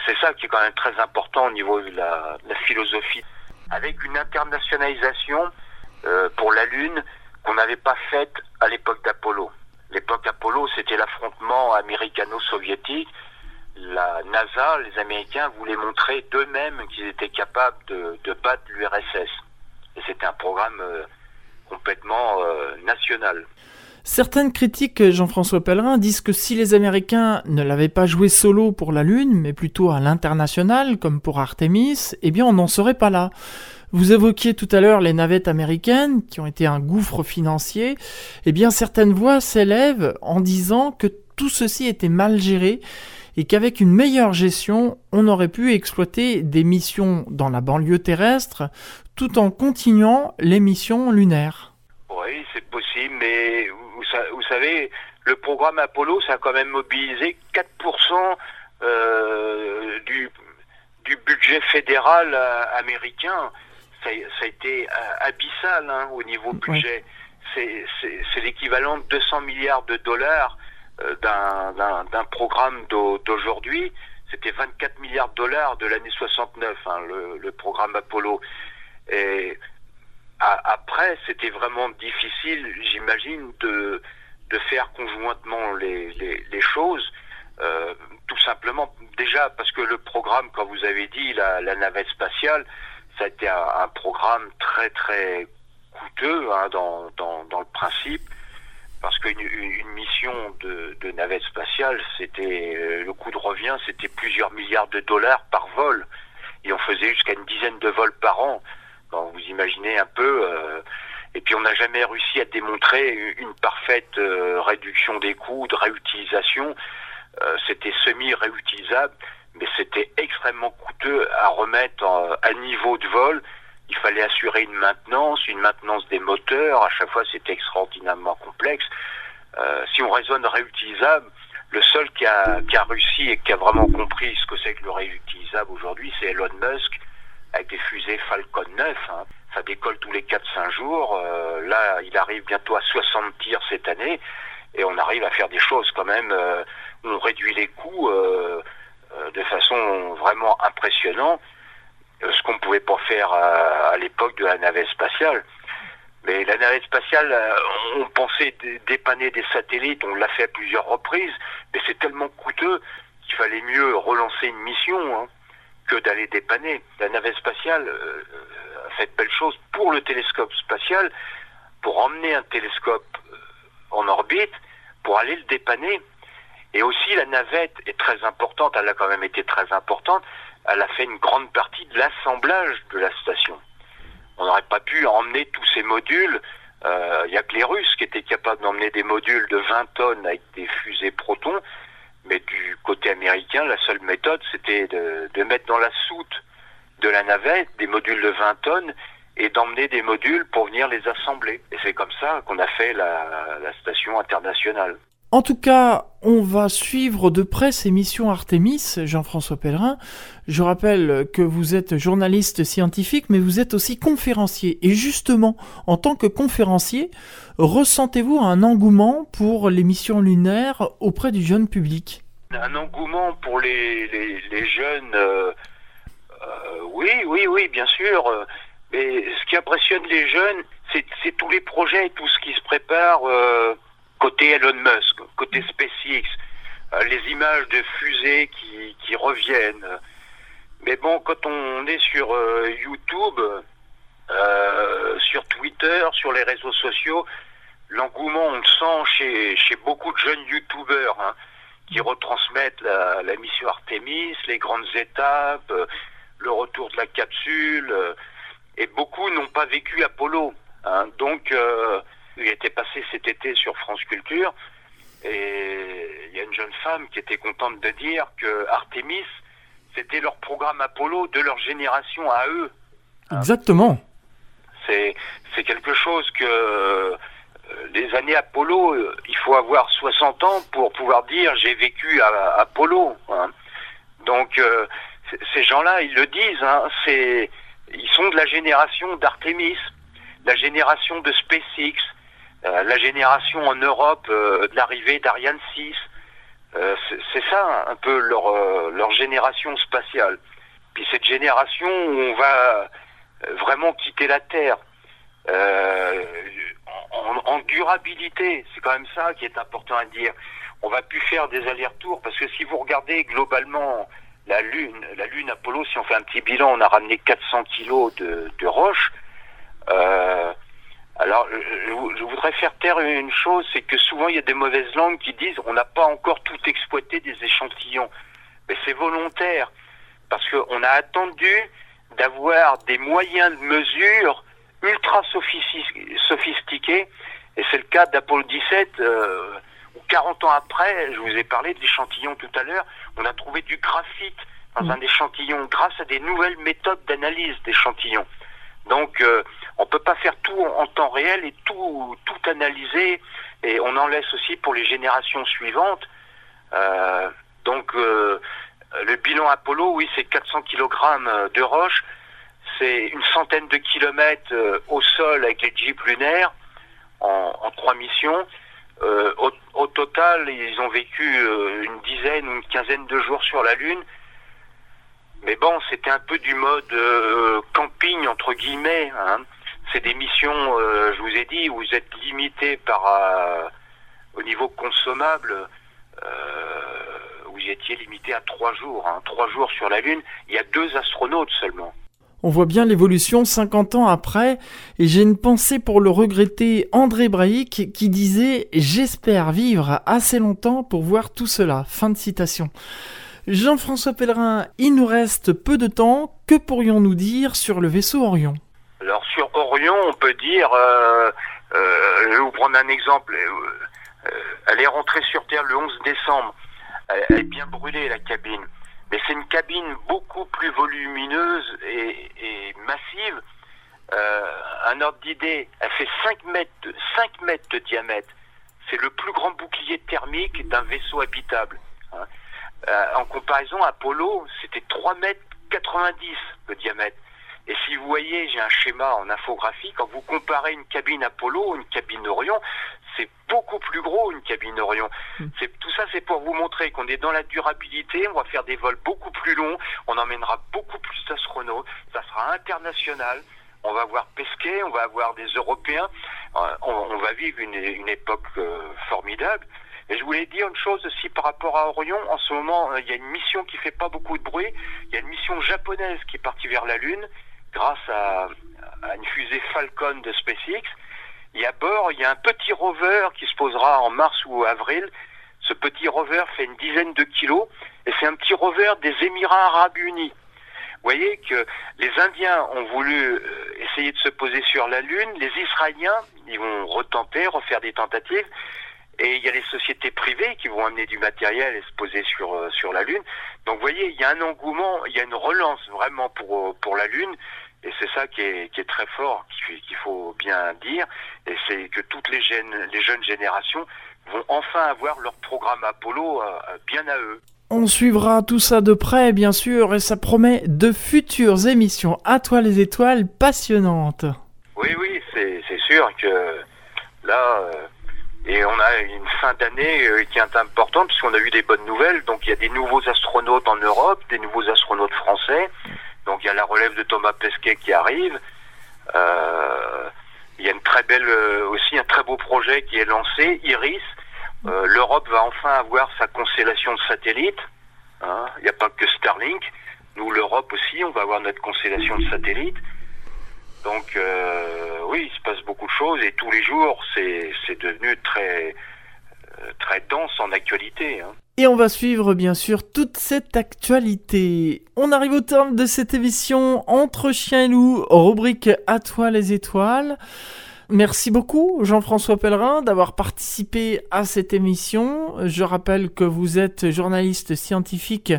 C'est ça qui est quand même très important au niveau de la, de philosophie avec une internationalisation euh, pour la Lune qu'on n'avait pas faite à l'époque d'Apollo. L'époque Apollo, c'était l'affrontement américano-soviétique. La NASA, les Américains voulaient montrer d'eux-mêmes qu'ils étaient capables de, battre l'URSS. C'était un programme euh, complètement euh, national. Certaines critiques, Jean-François Pellerin, disent que si les Américains ne l'avaient pas joué solo pour la Lune, mais plutôt à l'international, comme pour Artemis, eh bien on n'en serait pas là. Vous évoquiez tout à l'heure les navettes américaines qui ont été un gouffre financier. Eh bien, certaines voix s'élèvent en disant que tout ceci était mal géré et qu'avec une meilleure gestion, on aurait pu exploiter des missions dans la banlieue terrestre tout en continuant les missions lunaires. Oui, c'est possible, mais vous, savez, le programme Apollo, ça a quand même mobilisé 4% euh, du, du budget fédéral euh, américain ça, a été euh, abyssal hein, au niveau budget. C'est l'équivalent de 200 milliards de dollars d'un programme d'aujourd'hui. C'était 24 milliards de dollars de l'année 69, hein, le, programme Apollo. Et après, c'était vraiment difficile, j'imagine, de, de faire conjointement les, les, choses. Euh, tout simplement, déjà parce que le programme, comme vous avez dit, la, la navette spatiale, ça a été un, programme très très coûteux hein, dans, dans, dans, le principe, parce qu'une une mission de, de, navette spatiale, c'était euh, le coût de revient, c'était plusieurs milliards de dollars par vol, et on faisait jusqu'à une dizaine de vols par an. Donc vous imaginez un peu. Euh, et puis on n'a jamais réussi à démontrer une parfaite euh, réduction des coûts, de réutilisation. c'était semi-réutilisable mais c'était extrêmement coûteux à remettre à niveau de vol. Il fallait assurer une maintenance, une maintenance des moteurs. À chaque fois, c'était extraordinairement complexe. Euh, si on raisonne réutilisable, le seul qui a, qui a réussi et qui a vraiment compris ce que c'est que le réutilisable aujourd'hui, c'est Elon Musk avec des fusées Falcon 9. Hein. Ça décolle tous les 4-5 jours. Euh, là, il arrive bientôt à 60 tirs cette année. Et on arrive à faire des choses quand même. Euh, on réduit les coûts. Euh, euh, de façon vraiment impressionnante, ce qu'on ne pouvait pas faire à, l'époque de la navette spatiale. Mais la navette spatiale, euh, on pensait dépanner des satellites, on l'a fait à plusieurs reprises, mais c'est tellement coûteux qu'il fallait mieux relancer une mission hein, que d'aller dépanner. La navette spatiale a fait de belles choses pour le télescope spatial, pour emmener un télescope en orbite, pour aller le dépanner. Et aussi, la navette est très importante, elle a quand même été très importante, elle a fait une grande partie de l'assemblage de la station. On n'aurait pas pu emmener tous ces modules. Il euh, n'y a que les Russes qui étaient capables d'emmener des modules de 20 tonnes avec des fusées protons. Mais du côté américain, la seule méthode, c'était de, mettre dans la soute de la navette des modules de 20 tonnes et d'emmener des modules pour venir les assembler. Et c'est comme ça qu'on a fait la station internationale. En tout cas, on va suivre de près ces missions Artemis, Jean-François Pellerin. Je rappelle que vous êtes journaliste scientifique, mais vous êtes aussi conférencier. Et justement, en tant que conférencier, ressentez-vous un engouement pour les missions lunaires auprès du jeune public? Un engouement pour les, jeunes, euh, euh, oui, oui, oui, bien sûr. Mais ce qui impressionne les jeunes, c'est tous les projets, et tout ce qui se prépare. Euh, côté Elon Musk, côté SpaceX, les images de fusées qui, qui, reviennent. Mais bon, quand on est sur euh, YouTube, euh, sur Twitter, sur les réseaux sociaux, l'engouement, on le sent chez, chez beaucoup de jeunes YouTubeurs hein, qui retransmettent la, mission Artemis, les grandes étapes, le retour de la capsule. et beaucoup n'ont pas vécu Apollo. Hein, donc, il était passé cet été sur France Culture et il y a une jeune femme qui était contente de dire que Artemis, c'était leur programme Apollo de leur génération à eux. Exactement. C'est, c'est quelque chose que euh, les années Apollo, euh, il faut avoir 60 ans pour pouvoir dire j'ai vécu à, Apollo. Hein. Donc euh, ces gens-là, ils le disent, hein, c'est, ils sont de la génération d'Artemis, la génération de SpaceX, euh, la génération en Europe euh, de l'arrivée d'Ariane 6. Euh, c'est ça un peu leur, leur génération spatiale. Puis cette génération où on va vraiment quitter la Terre. en, durabilité. C'est quand même ça qui est important à dire. On va plus faire des allers-retours parce que si vous regardez globalement la Lune, la Lune Apollo, si on fait un petit bilan, on a ramené 400 kilos de, de roches. Alors, je, voudrais faire taire une chose, c'est que souvent il y a des mauvaises langues qui disent on n'a pas encore tout exploité des échantillons. Mais c'est volontaire, parce qu'on a attendu d'avoir des moyens de mesure ultra sophistiqués, et c'est le cas d'Apollo 17, euh, où 40 ans après, je vous ai parlé d'échantillons tout à l'heure, on a trouvé du graphite dans mmh. un échantillon grâce à des nouvelles méthodes d'analyse d'échantillons. Donc, euh, on peut pas faire tout en temps réel et tout, tout analyser, et on en laisse aussi pour les générations suivantes. Euh, donc, euh, le bilan Apollo, oui, c'est 400 kg de roche, c'est une centaine de kilomètres au sol avec les jeeps lunaires en, trois missions. Au, total, ils ont vécu une dizaine ou une quinzaine de jours sur la Lune. Mais bon, c'était un peu du mode euh, camping entre guillemets. Hein. C'est des missions, euh, je vous ai dit, où vous êtes limité par euh, au niveau consommable. vous étiez limité à trois jours, hein. trois jours sur la Lune. Il y a deux astronautes seulement. On voit bien l'évolution 50 ans après, et j'ai une pensée pour le regretter André Braic qui disait J'espère vivre assez longtemps pour voir tout cela. Fin de citation. Jean-François Pellerin, il nous reste peu de temps. Que pourrions-nous dire sur le vaisseau Orion? Alors sur Orion, on peut dire, euh, euh, je vais vous prendre un exemple. Euh, elle est rentrée sur Terre le 11 décembre. Elle, est bien brûlée la cabine, mais c'est une cabine beaucoup plus volumineuse et, massive. un ordre d'idée, elle fait 5 mètres, 5 mètres de diamètre. C'est le plus grand bouclier thermique d'un vaisseau habitable. Hein. En comparaison, Apollo, c'était 3 mètres 90 le diamètre. Et si vous voyez, j'ai un schéma en infographie, quand vous comparez une cabine Apollo, une cabine Orion, c'est beaucoup plus gros une cabine Orion. Hmm. C'est, tout ça, c'est pour vous montrer qu'on est dans la durabilité, on va faire des vols beaucoup plus longs, on emmènera beaucoup plus d'astronautes, ça sera international, on va avoir Pesquet, on va avoir des Européens, euh, on, va vivre une, une époque euh, formidable. Et je voulais dire une chose aussi par rapport à Orion. En ce moment, euh, il y a une mission qui fait pas beaucoup de bruit. Il y a une mission japonaise qui est partie vers la Lune grâce à, une fusée Falcon de SpaceX. Et à bord, il y a un petit rover qui se posera en mars ou avril. Ce petit rover fait une dizaine de kilos et c'est un petit rover des Émirats arabes unis. Vous voyez que les Indiens ont voulu euh, essayer de se poser sur la Lune, les Israéliens, ils vont retenter, refaire des tentatives, et il y a les sociétés privées qui vont amener du matériel et se poser sur, euh, sur la Lune. Donc vous voyez, il y a un engouement, il y a une relance vraiment pour, euh, pour la Lune. Et c'est ça qui est, qui est très fort, qu'il faut bien dire. Et c'est que toutes les jeunes, les jeunes générations vont enfin avoir leur programme Apollo euh, bien à eux. On suivra tout ça de près, bien sûr, et ça promet de futures émissions à toi les étoiles passionnantes. Oui, oui, c'est sûr que là, et on a une fin d'année euh, qui est importante puisqu'on a eu des bonnes nouvelles. Donc il y a des nouveaux astronautes en Europe, des nouveaux astronautes français. Donc il y a la relève de Thomas Pesquet qui arrive. Euh, il y a une très belle euh, aussi un très beau projet qui est lancé, Iris. L'Europe va enfin avoir sa constellation de satellites. Hein. Il n'y a pas que Starlink. Nous, l'Europe aussi, on va avoir notre constellation de satellites. Donc euh, oui, il se passe beaucoup de choses et tous les jours, c'est devenu très, euh, très dense en actualité. Hein. Et on va suivre bien sûr toute cette actualité. On arrive au terme de cette émission Entre chien et loup, rubrique À toi les étoiles. Merci beaucoup Jean-François Pellerin d'avoir participé à cette émission. Je rappelle que vous êtes journaliste scientifique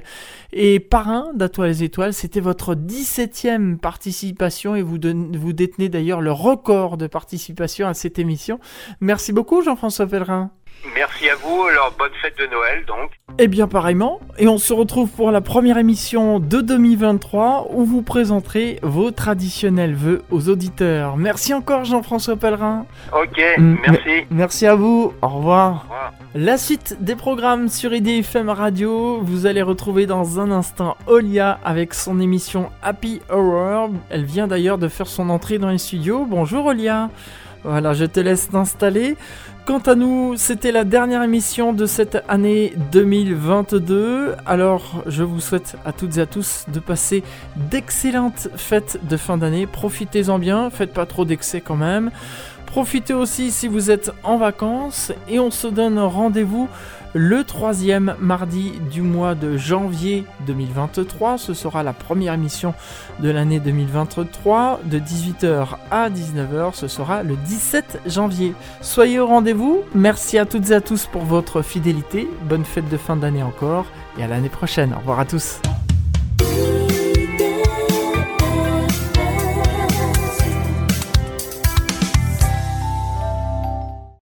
et parrain d'Atoile les étoiles. C'était votre 17e participation et vous, vous détenez d'ailleurs le record de participation à cette émission. Merci beaucoup Jean-François Pellerin. Merci à vous, alors bonne fête de Noël donc. Eh bien pareillement, et on se retrouve pour la première émission de 2023 où vous présenterez vos traditionnels vœux aux auditeurs. Merci encore Jean-François Pellerin. Ok, mm, merci. merci à vous, au revoir. au revoir. La suite des programmes sur IDFM Radio, vous allez retrouver dans un instant Olia avec son émission Happy Hour. Elle vient d'ailleurs de faire son entrée dans les studios. Bonjour Olia. Voilà, je te laisse t'installer. Quant à nous, c'était la dernière émission de cette année 2022. Alors, je vous souhaite à toutes et à tous de passer d'excellentes fêtes de fin d'année. Profitez-en bien, faites pas trop d'excès quand même. Profitez aussi si vous êtes en vacances et on se donne rendez-vous le troisième mardi du mois de janvier 2023. Ce sera la première émission de l'année 2023 de 18h à 19h. Ce sera le 17 janvier. Soyez au rendez-vous. Merci à toutes et à tous pour votre fidélité. Bonne fête de fin d'année encore et à l'année prochaine. Au revoir à tous.